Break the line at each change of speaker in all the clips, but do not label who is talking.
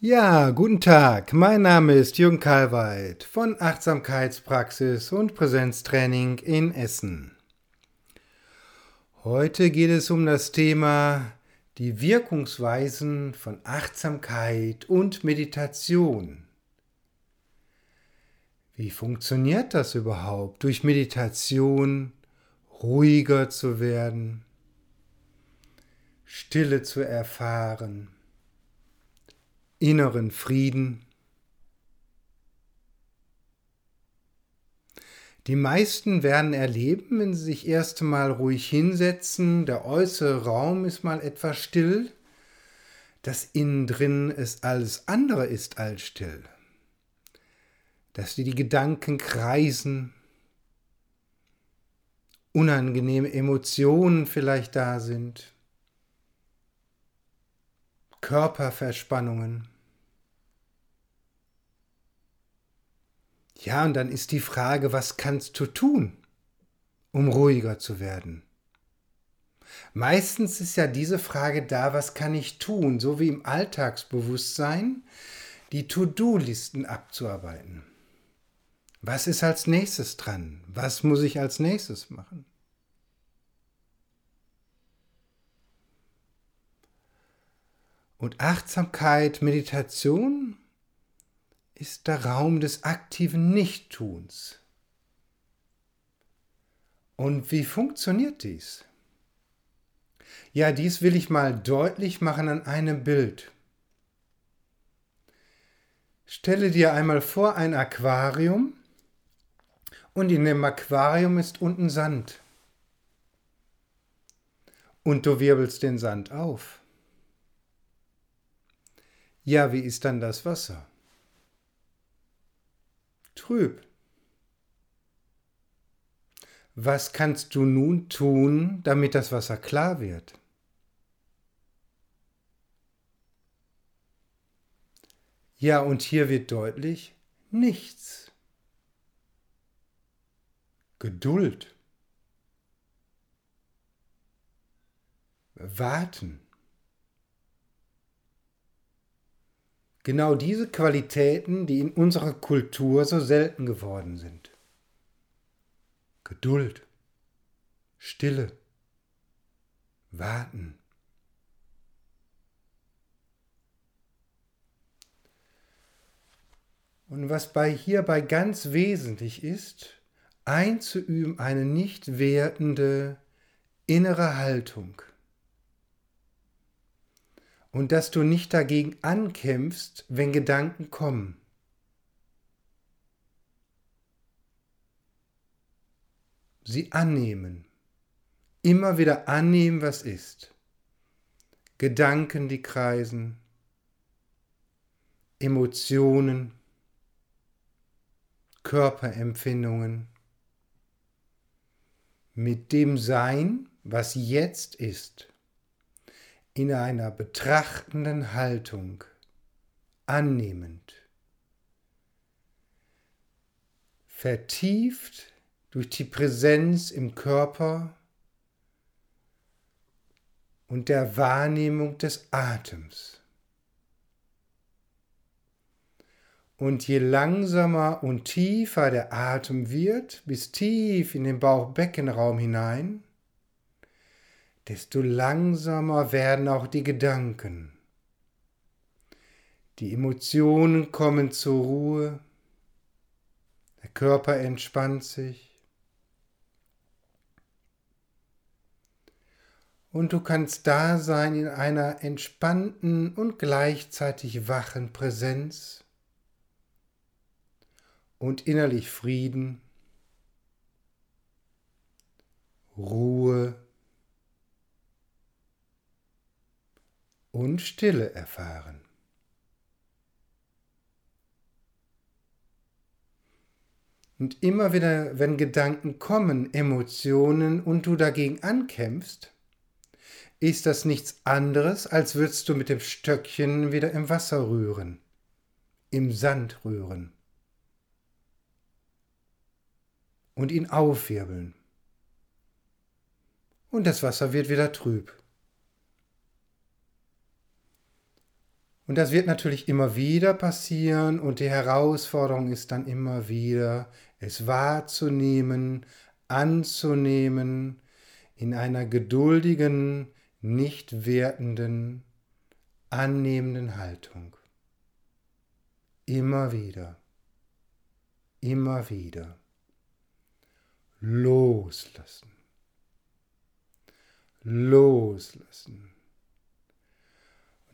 Ja, guten Tag. Mein Name ist Jürgen Kalweit von Achtsamkeitspraxis und Präsenztraining in Essen. Heute geht es um das Thema die Wirkungsweisen von Achtsamkeit und Meditation. Wie funktioniert das überhaupt, durch Meditation ruhiger zu werden, Stille zu erfahren? Inneren Frieden. Die meisten werden erleben, wenn sie sich erst einmal ruhig hinsetzen, der äußere Raum ist mal etwas still, dass innen drin es alles andere ist als still. Dass die Gedanken kreisen, unangenehme Emotionen vielleicht da sind. Körperverspannungen. Ja, und dann ist die Frage, was kannst du tun, um ruhiger zu werden? Meistens ist ja diese Frage da, was kann ich tun, so wie im Alltagsbewusstsein, die To-Do-Listen abzuarbeiten. Was ist als nächstes dran? Was muss ich als nächstes machen? Und Achtsamkeit, Meditation ist der Raum des aktiven Nichttuns. Und wie funktioniert dies? Ja, dies will ich mal deutlich machen an einem Bild. Stelle dir einmal vor ein Aquarium und in dem Aquarium ist unten Sand. Und du wirbelst den Sand auf. Ja, wie ist dann das Wasser? Trüb. Was kannst du nun tun, damit das Wasser klar wird? Ja, und hier wird deutlich, nichts. Geduld. Warten. Genau diese Qualitäten, die in unserer Kultur so selten geworden sind. Geduld, Stille, Warten. Und was bei hierbei ganz wesentlich ist, einzuüben eine nicht wertende innere Haltung und dass du nicht dagegen ankämpfst, wenn Gedanken kommen. Sie annehmen. Immer wieder annehmen, was ist. Gedanken, die kreisen, Emotionen, Körperempfindungen, mit dem Sein, was jetzt ist in einer betrachtenden Haltung, annehmend, vertieft durch die Präsenz im Körper und der Wahrnehmung des Atems. Und je langsamer und tiefer der Atem wird, bis tief in den Bauchbeckenraum hinein, desto langsamer werden auch die Gedanken. Die Emotionen kommen zur Ruhe, der Körper entspannt sich. Und du kannst da sein in einer entspannten und gleichzeitig wachen Präsenz und innerlich Frieden, Ruhe, und Stille erfahren. Und immer wieder, wenn Gedanken kommen, Emotionen und du dagegen ankämpfst, ist das nichts anderes, als würdest du mit dem Stöckchen wieder im Wasser rühren, im Sand rühren und ihn aufwirbeln. Und das Wasser wird wieder trüb. Und das wird natürlich immer wieder passieren und die Herausforderung ist dann immer wieder, es wahrzunehmen, anzunehmen, in einer geduldigen, nicht wertenden, annehmenden Haltung. Immer wieder, immer wieder. Loslassen. Loslassen.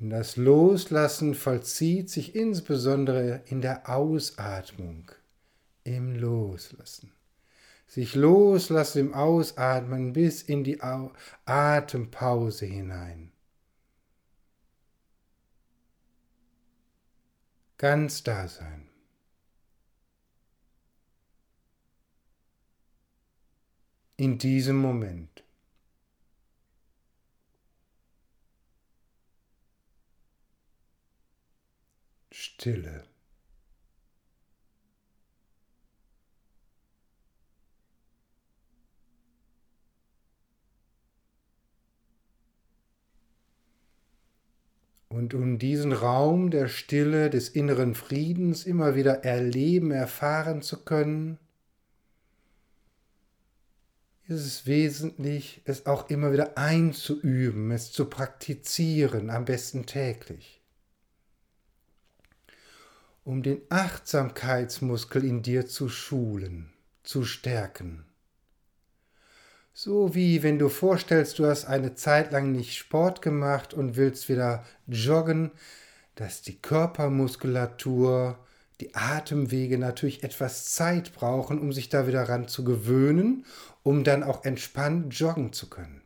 Und das Loslassen vollzieht sich insbesondere in der Ausatmung, im Loslassen. Sich loslassen im Ausatmen bis in die Atempause hinein. Ganz da sein. In diesem Moment. Stille. Und um diesen Raum der Stille, des inneren Friedens immer wieder erleben, erfahren zu können, ist es wesentlich, es auch immer wieder einzuüben, es zu praktizieren, am besten täglich um den Achtsamkeitsmuskel in dir zu schulen, zu stärken. So wie wenn du vorstellst, du hast eine Zeit lang nicht Sport gemacht und willst wieder joggen, dass die Körpermuskulatur, die Atemwege natürlich etwas Zeit brauchen, um sich da wieder ran zu gewöhnen, um dann auch entspannt joggen zu können.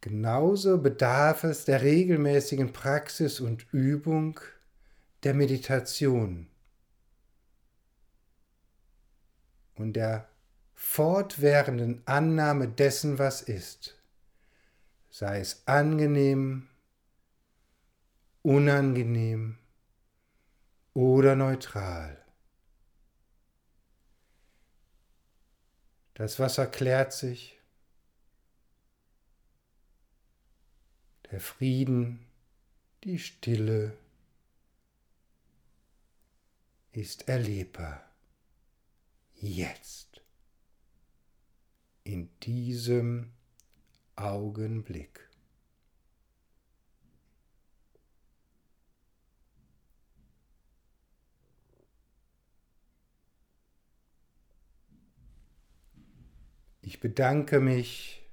Genauso bedarf es der regelmäßigen Praxis und Übung der Meditation und der fortwährenden Annahme dessen, was ist, sei es angenehm, unangenehm oder neutral. Das Wasser klärt sich, der Frieden, die Stille ist erlebbar. Jetzt. In diesem Augenblick. Ich bedanke mich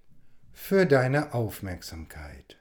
für deine Aufmerksamkeit.